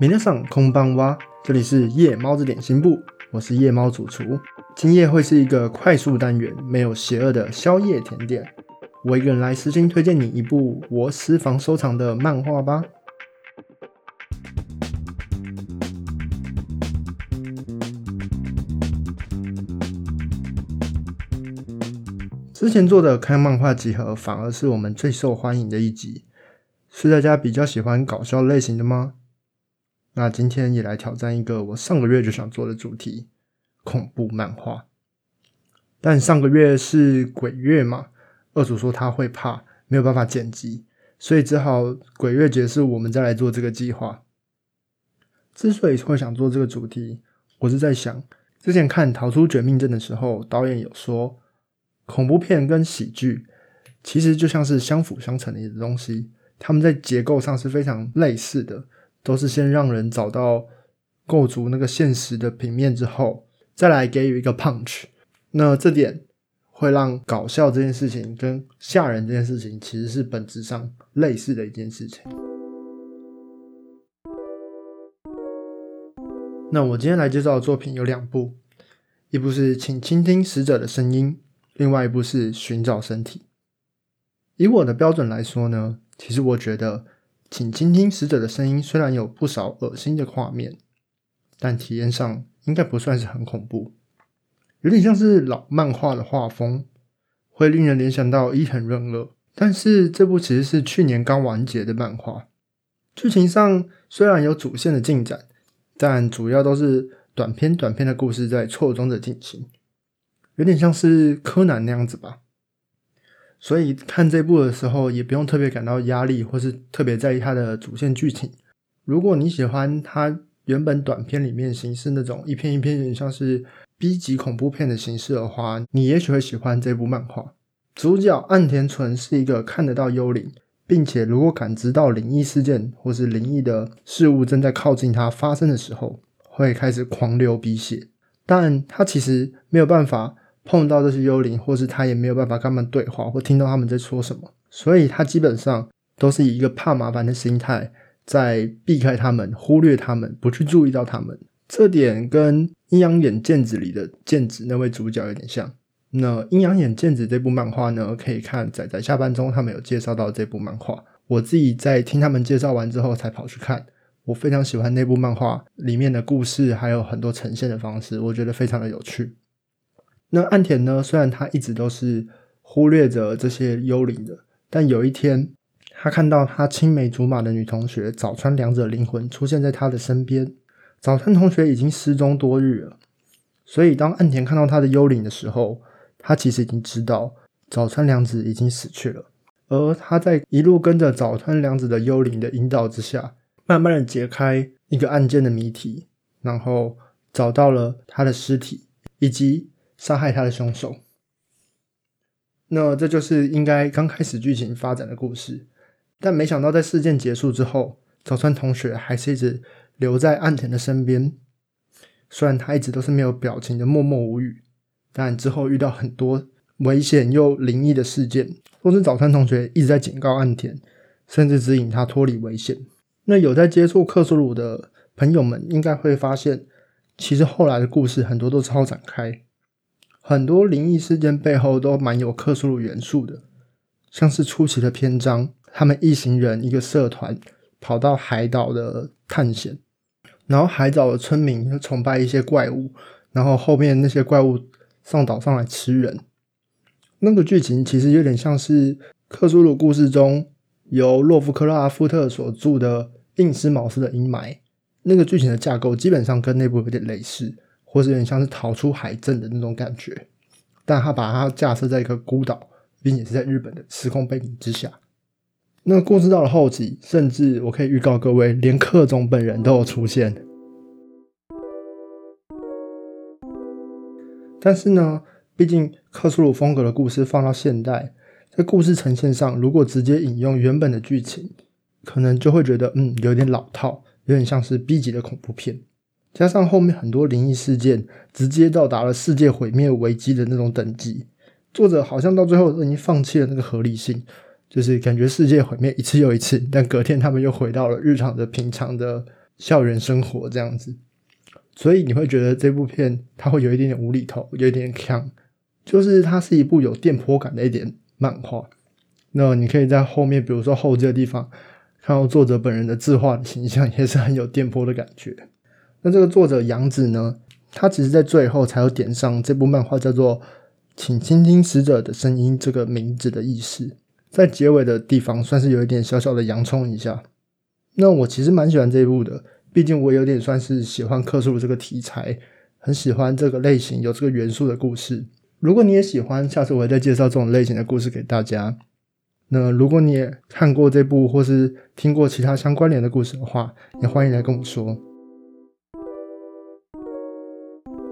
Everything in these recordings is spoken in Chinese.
明天上空邦蛙，这里是夜猫子点心部，我是夜猫主厨。今夜会是一个快速单元，没有邪恶的宵夜甜点。我一个人来私心推荐你一部我私房收藏的漫画吧。之前做的看漫画集合，反而是我们最受欢迎的一集。是大家比较喜欢搞笑类型的吗？那今天也来挑战一个我上个月就想做的主题——恐怖漫画。但上个月是鬼月嘛，二主说他会怕，没有办法剪辑，所以只好鬼月结束，我们再来做这个计划。之所以会想做这个主题，我是在想，之前看《逃出绝命镇》的时候，导演有说。恐怖片跟喜剧其实就像是相辅相成的东西，他们在结构上是非常类似的，都是先让人找到构筑那个现实的平面之后，再来给予一个 punch。那这点会让搞笑这件事情跟吓人这件事情其实是本质上类似的一件事情。那我今天来介绍的作品有两部，一部是《请倾听死者的声音》。另外一部是寻找身体。以我的标准来说呢，其实我觉得，请倾听死者的声音虽然有不少恶心的画面，但体验上应该不算是很恐怖，有点像是老漫画的画风，会令人联想到伊藤润二。但是这部其实是去年刚完结的漫画，剧情上虽然有主线的进展，但主要都是短篇短篇的故事在错综的进行。有点像是柯南那样子吧，所以看这部的时候也不用特别感到压力，或是特别在意它的主线剧情。如果你喜欢它原本短片里面形式那种一篇一篇有点像是 B 级恐怖片的形式的话，你也许会喜欢这部漫画。主角岸田纯是一个看得到幽灵，并且如果感知到灵异事件或是灵异的事物正在靠近他发生的时候，会开始狂流鼻血，但他其实没有办法。碰到这些幽灵，或是他也没有办法跟他们对话，或听到他们在说什么，所以他基本上都是以一个怕麻烦的心态在避开他们、忽略他们、不去注意到他们。这点跟《阴阳眼剑子》里的剑子那位主角有点像。那《阴阳眼剑子》这部漫画呢，可以看仔仔下班中他们有介绍到这部漫画。我自己在听他们介绍完之后才跑去看，我非常喜欢那部漫画里面的故事，还有很多呈现的方式，我觉得非常的有趣。那岸田呢？虽然他一直都是忽略着这些幽灵的，但有一天，他看到他青梅竹马的女同学早川良子灵魂出现在他的身边。早川同学已经失踪多日了，所以当岸田看到他的幽灵的时候，他其实已经知道早川良子已经死去了。而他在一路跟着早川良子的幽灵的引导之下，慢慢的解开一个案件的谜题，然后找到了他的尸体以及。杀害他的凶手，那这就是应该刚开始剧情发展的故事。但没想到，在事件结束之后，早川同学还是一直留在岸田的身边。虽然他一直都是没有表情的默默无语，但之后遇到很多危险又灵异的事件，都是早川同学一直在警告岸田，甚至指引他脱离危险。那有在接触克苏鲁的朋友们，应该会发现，其实后来的故事很多都超展开。很多灵异事件背后都蛮有克苏鲁元素的，像是初期的篇章，他们一行人一个社团跑到海岛的探险，然后海岛的村民就崇拜一些怪物，然后后面那些怪物上岛上来吃人，那个剧情其实有点像是克苏鲁故事中由洛夫克拉夫特所著的《印斯茅斯的阴霾》，那个剧情的架构基本上跟那部有点类似。或是有点像是逃出海镇的那种感觉，但他把它架设在一个孤岛，并且是在日本的时空背景之下。那故事到了后期，甚至我可以预告各位，连克总本人都有出现。但是呢，毕竟克苏鲁风格的故事放到现代，在故事呈现上，如果直接引用原本的剧情，可能就会觉得嗯有点老套，有点像是 B 级的恐怖片。加上后面很多灵异事件，直接到达了世界毁灭危机的那种等级，作者好像到最后都已经放弃了那个合理性，就是感觉世界毁灭一次又一次，但隔天他们又回到了日常的平常的校园生活这样子，所以你会觉得这部片它会有一点点无厘头，有一点强，就是它是一部有电波感的一点漫画。那你可以在后面，比如说后记的地方，看到作者本人的自画的形象，也是很有电波的感觉。那这个作者杨子呢，他其实在最后才有点上这部漫画叫做“请倾听死者的声音”这个名字的意思，在结尾的地方算是有一点小小的洋葱一下。那我其实蛮喜欢这一部的，毕竟我有点算是喜欢克苏鲁这个题材，很喜欢这个类型有这个元素的故事。如果你也喜欢，下次我会再介绍这种类型的故事给大家。那如果你也看过这部，或是听过其他相关联的故事的话，也欢迎来跟我说。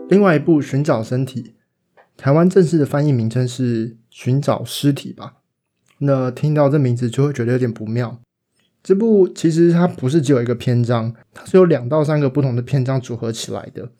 另外一部《寻找身体》，台湾正式的翻译名称是《寻找尸体》吧？那听到这名字就会觉得有点不妙。这部其实它不是只有一个篇章，它是有两到三个不同的篇章组合起来的。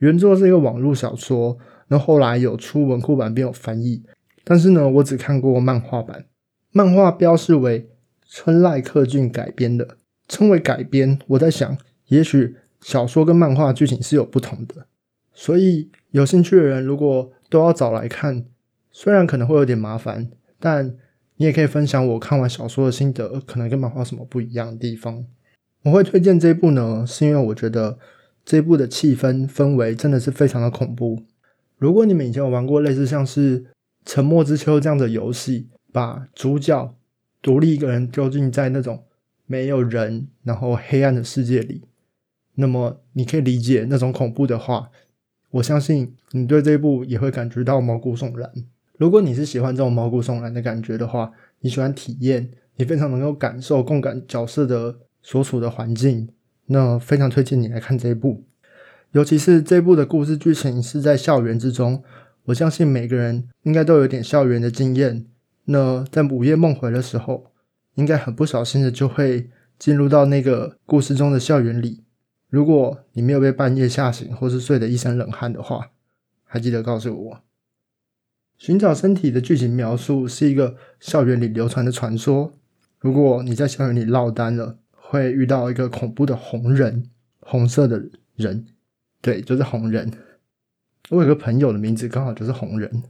原作是一个网络小说，那后来有出文库版并有翻译，但是呢，我只看过漫画版。漫画标示为春濑克俊改编的，称为改编。我在想，也许小说跟漫画剧情是有不同的，所以有兴趣的人如果都要找来看，虽然可能会有点麻烦，但。你也可以分享我看完小说的心得，可能跟漫画什么不一样的地方。我会推荐这一部呢，是因为我觉得这一部的气氛氛围真的是非常的恐怖。如果你们以前有玩过类似像是《沉默之秋》这样的游戏，把主角独立一个人丢进在那种没有人然后黑暗的世界里，那么你可以理解那种恐怖的话，我相信你对这一部也会感觉到毛骨悚然。如果你是喜欢这种毛骨悚然的感觉的话，你喜欢体验，你非常能够感受共感角色的所处的环境，那非常推荐你来看这一部。尤其是这部的故事剧情是在校园之中，我相信每个人应该都有点校园的经验。那在午夜梦回的时候，应该很不小心的就会进入到那个故事中的校园里。如果你没有被半夜吓醒，或是睡得一身冷汗的话，还记得告诉我。寻找身体的剧情描述是一个校园里流传的传说。如果你在校园里落单了，会遇到一个恐怖的红人，红色的人，对，就是红人。我有个朋友的名字刚好就是红人。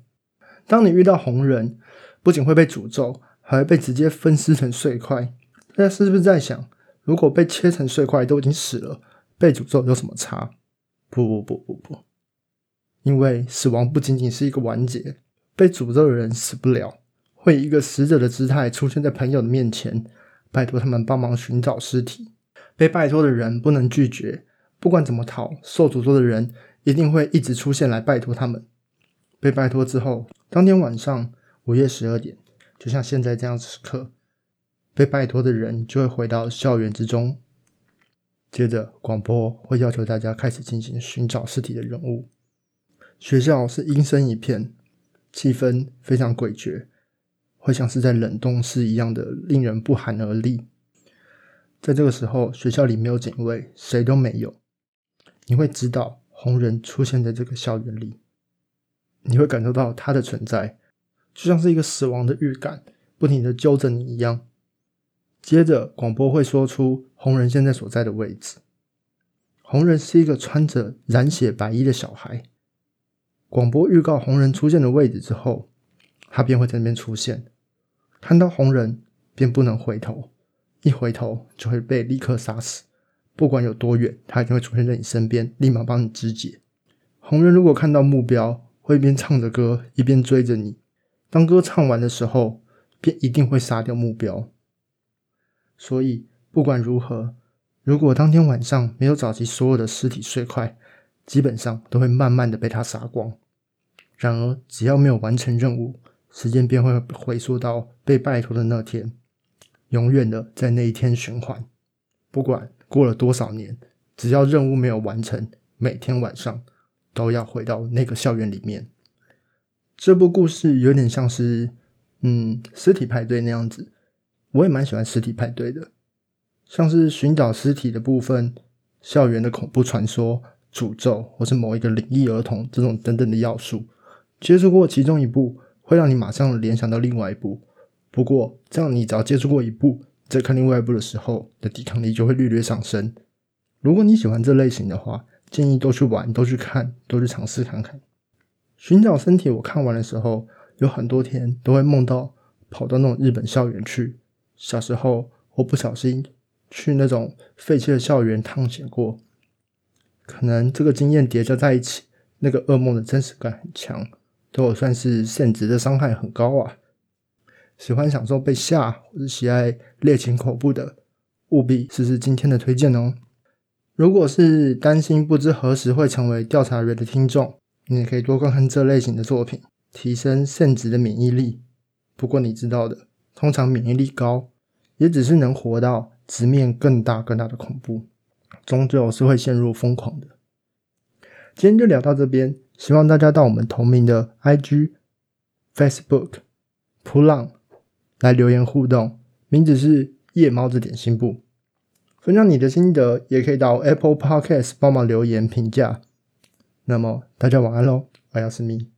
当你遇到红人，不仅会被诅咒，还会被直接分尸成碎块。大家是不是在想，如果被切成碎块都已经死了，被诅咒有什么差？不不不不不，因为死亡不仅仅是一个完结。被诅咒的人死不了，会以一个死者的姿态出现在朋友的面前，拜托他们帮忙寻找尸体。被拜托的人不能拒绝，不管怎么逃，受诅咒的人一定会一直出现来拜托他们。被拜托之后，当天晚上午夜十二点，就像现在这样时刻，被拜托的人就会回到校园之中，接着广播会要求大家开始进行寻找尸体的任务。学校是阴森一片。气氛非常诡谲，会像是在冷冻室一样的，令人不寒而栗。在这个时候，学校里没有警卫，谁都没有。你会知道红人出现在这个校园里，你会感受到他的存在，就像是一个死亡的预感，不停的揪着你一样。接着，广播会说出红人现在所在的位置。红人是一个穿着染血白衣的小孩。广播预告红人出现的位置之后，他便会在那边出现。看到红人便不能回头，一回头就会被立刻杀死。不管有多远，他一定会出现在你身边，立马帮你肢解。红人如果看到目标，会一边唱着歌一边追着你。当歌唱完的时候，便一定会杀掉目标。所以不管如何，如果当天晚上没有找齐所有的尸体碎块，基本上都会慢慢的被他杀光。然而，只要没有完成任务，时间便会回溯到被拜托的那天，永远的在那一天循环。不管过了多少年，只要任务没有完成，每天晚上都要回到那个校园里面。这部故事有点像是，嗯，尸体派对那样子。我也蛮喜欢尸体派对的，像是寻找尸体的部分、校园的恐怖传说、诅咒，或是某一个灵异儿童这种等等的要素。接触过其中一部，会让你马上联想到另外一部。不过，这样你只要接触过一部，在看另外一部的时候的抵抗力就会略略上升。如果你喜欢这类型的话，建议多去玩，多去看，多去尝试看看。寻找身体，我看完的时候，有很多天都会梦到跑到那种日本校园去。小时候我不小心去那种废弃的校园探险过，可能这个经验叠加在一起，那个噩梦的真实感很强，对我算是现值的伤害很高啊。喜欢享受被吓或者喜爱猎奇恐怖的，务必试试今天的推荐哦。如果是担心不知何时会成为调查员的听众，你也可以多看看这类型的作品，提升肾值的免疫力。不过你知道的，通常免疫力高，也只是能活到直面更大更大的恐怖，终究是会陷入疯狂的。今天就聊到这边，希望大家到我们同名的 IG、Facebook、普浪来留言互动，名字是夜猫子点心部。分享你的心得，也可以到 Apple Podcast 帮忙留言评价。那么大家晚安喽，我要是咪。